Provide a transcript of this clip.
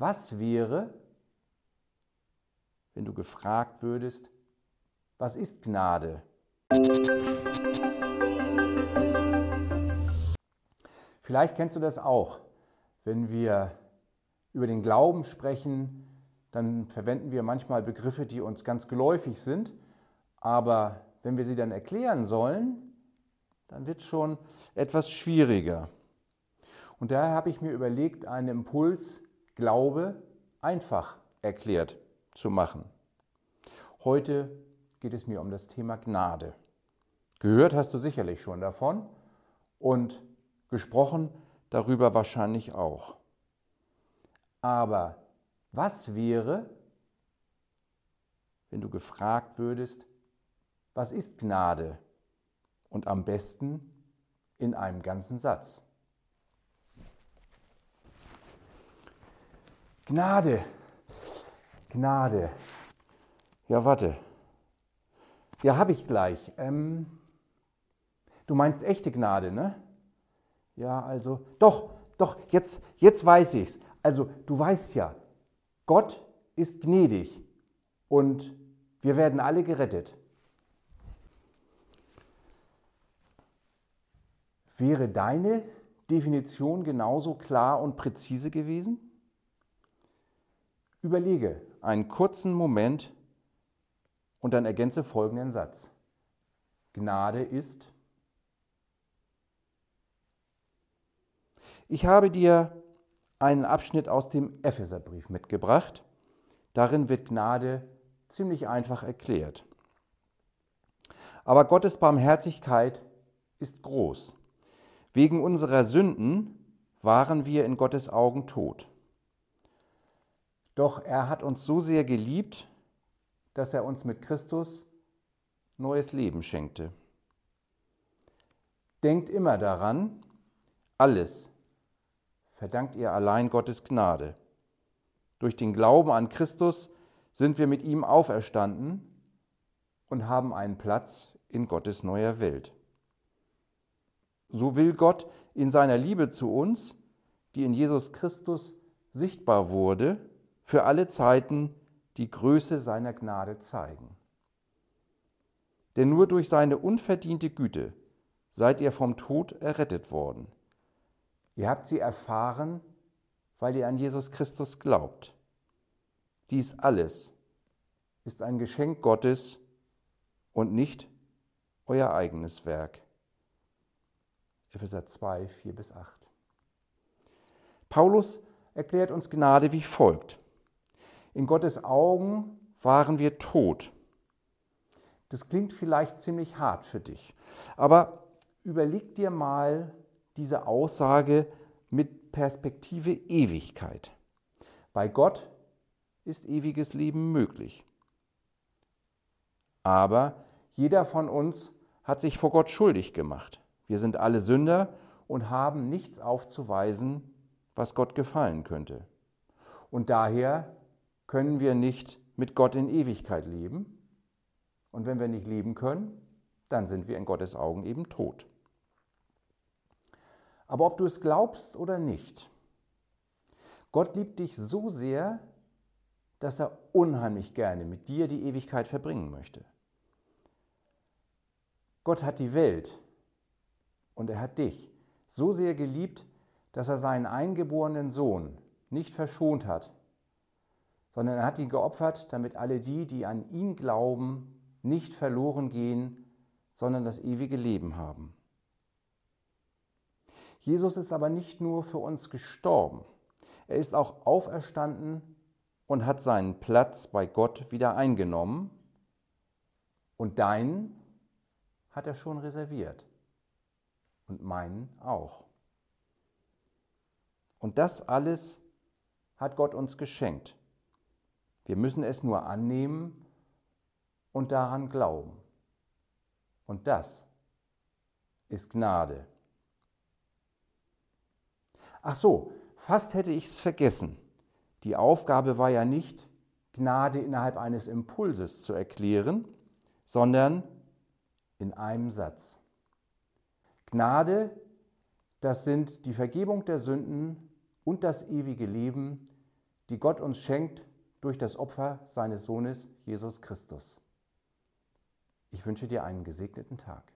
Was wäre, wenn du gefragt würdest, was ist Gnade? Vielleicht kennst du das auch. Wenn wir über den Glauben sprechen, dann verwenden wir manchmal Begriffe, die uns ganz geläufig sind. Aber wenn wir sie dann erklären sollen, dann wird es schon etwas schwieriger. Und daher habe ich mir überlegt, einen Impuls Glaube einfach erklärt zu machen. Heute geht es mir um das Thema Gnade. Gehört hast du sicherlich schon davon und gesprochen darüber wahrscheinlich auch. Aber was wäre, wenn du gefragt würdest, was ist Gnade? Und am besten in einem ganzen Satz. Gnade, Gnade. Ja, warte. Ja, habe ich gleich. Ähm, du meinst echte Gnade, ne? Ja, also, doch, doch, jetzt, jetzt weiß ich's. Also, du weißt ja, Gott ist gnädig und wir werden alle gerettet. Wäre deine Definition genauso klar und präzise gewesen? Überlege einen kurzen Moment und dann ergänze folgenden Satz. Gnade ist. Ich habe dir einen Abschnitt aus dem Epheserbrief mitgebracht. Darin wird Gnade ziemlich einfach erklärt. Aber Gottes Barmherzigkeit ist groß. Wegen unserer Sünden waren wir in Gottes Augen tot. Doch er hat uns so sehr geliebt, dass er uns mit Christus neues Leben schenkte. Denkt immer daran, alles verdankt ihr allein Gottes Gnade. Durch den Glauben an Christus sind wir mit ihm auferstanden und haben einen Platz in Gottes neuer Welt. So will Gott in seiner Liebe zu uns, die in Jesus Christus sichtbar wurde, für alle Zeiten die Größe seiner Gnade zeigen. Denn nur durch seine unverdiente Güte seid ihr vom Tod errettet worden. Ihr habt sie erfahren, weil ihr an Jesus Christus glaubt. Dies alles ist ein Geschenk Gottes und nicht euer eigenes Werk. Epheser 2, 4 bis 8. Paulus erklärt uns Gnade wie folgt. In Gottes Augen waren wir tot. Das klingt vielleicht ziemlich hart für dich, aber überleg dir mal diese Aussage mit Perspektive Ewigkeit. Bei Gott ist ewiges Leben möglich. Aber jeder von uns hat sich vor Gott schuldig gemacht. Wir sind alle Sünder und haben nichts aufzuweisen, was Gott gefallen könnte. Und daher können wir nicht mit Gott in Ewigkeit leben. Und wenn wir nicht leben können, dann sind wir in Gottes Augen eben tot. Aber ob du es glaubst oder nicht, Gott liebt dich so sehr, dass er unheimlich gerne mit dir die Ewigkeit verbringen möchte. Gott hat die Welt und er hat dich so sehr geliebt, dass er seinen eingeborenen Sohn nicht verschont hat, sondern er hat ihn geopfert, damit alle die, die an ihn glauben, nicht verloren gehen, sondern das ewige Leben haben. Jesus ist aber nicht nur für uns gestorben, er ist auch auferstanden und hat seinen Platz bei Gott wieder eingenommen und deinen hat er schon reserviert und meinen auch. Und das alles hat Gott uns geschenkt. Wir müssen es nur annehmen und daran glauben. Und das ist Gnade. Ach so, fast hätte ich es vergessen. Die Aufgabe war ja nicht, Gnade innerhalb eines Impulses zu erklären, sondern in einem Satz. Gnade, das sind die Vergebung der Sünden und das ewige Leben, die Gott uns schenkt durch das Opfer seines Sohnes Jesus Christus. Ich wünsche dir einen gesegneten Tag.